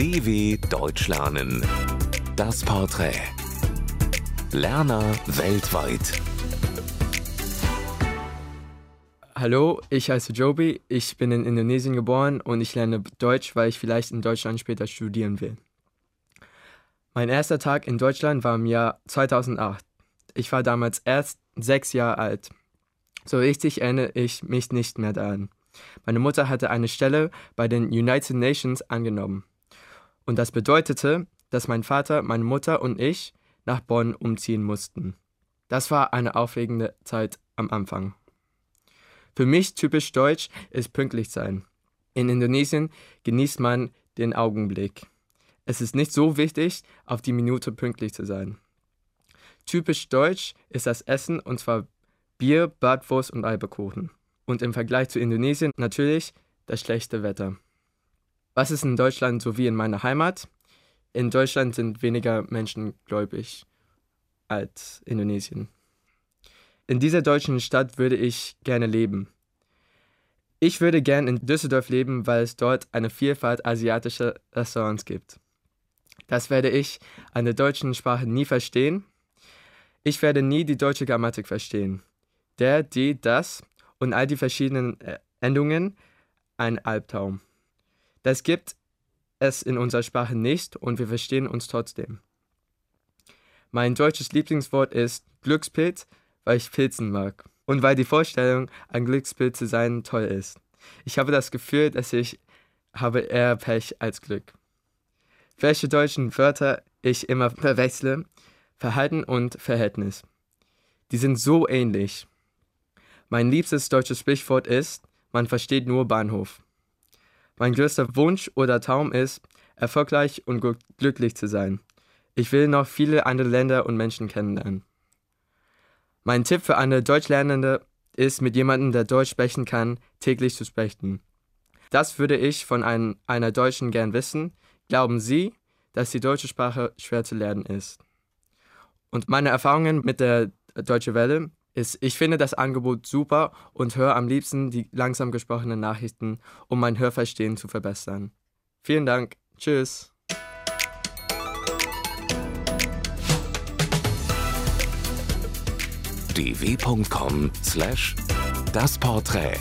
DW Deutsch lernen. Das Porträt. Lerner weltweit. Hallo, ich heiße Joby, ich bin in Indonesien geboren und ich lerne Deutsch, weil ich vielleicht in Deutschland später studieren will. Mein erster Tag in Deutschland war im Jahr 2008. Ich war damals erst sechs Jahre alt. So richtig erinnere ich mich nicht mehr daran. Meine Mutter hatte eine Stelle bei den United Nations angenommen. Und das bedeutete, dass mein Vater, meine Mutter und ich nach Bonn umziehen mussten. Das war eine aufregende Zeit am Anfang. Für mich typisch deutsch ist pünktlich sein. In Indonesien genießt man den Augenblick. Es ist nicht so wichtig, auf die Minute pünktlich zu sein. Typisch deutsch ist das Essen und zwar Bier, Bratwurst und Eibekuchen und im Vergleich zu Indonesien natürlich das schlechte Wetter. Was ist in Deutschland so wie in meiner Heimat? In Deutschland sind weniger Menschen gläubig als Indonesien. In dieser deutschen Stadt würde ich gerne leben. Ich würde gern in Düsseldorf leben, weil es dort eine Vielfalt asiatischer Restaurants gibt. Das werde ich an der deutschen Sprache nie verstehen. Ich werde nie die deutsche Grammatik verstehen. Der, die, das und all die verschiedenen äh, Endungen ein Albtraum. Das gibt es in unserer Sprache nicht und wir verstehen uns trotzdem. Mein deutsches Lieblingswort ist Glückspilz, weil ich Pilzen mag und weil die Vorstellung, ein Glückspilz zu sein, toll ist. Ich habe das Gefühl, dass ich habe eher Pech als Glück. Welche deutschen Wörter ich immer verwechsle, Verhalten und Verhältnis. Die sind so ähnlich. Mein liebstes deutsches Sprichwort ist, man versteht nur Bahnhof. Mein größter Wunsch oder Traum ist, erfolgreich und glücklich zu sein. Ich will noch viele andere Länder und Menschen kennenlernen. Mein Tipp für eine Deutschlernende ist, mit jemandem, der Deutsch sprechen kann, täglich zu sprechen. Das würde ich von ein, einer Deutschen gern wissen. Glauben Sie, dass die deutsche Sprache schwer zu lernen ist? Und meine Erfahrungen mit der Deutsche Welle ist, ich finde das Angebot super und höre am liebsten die langsam gesprochenen Nachrichten, um mein Hörverstehen zu verbessern. Vielen Dank. Tschüss. dw.com/das Porträt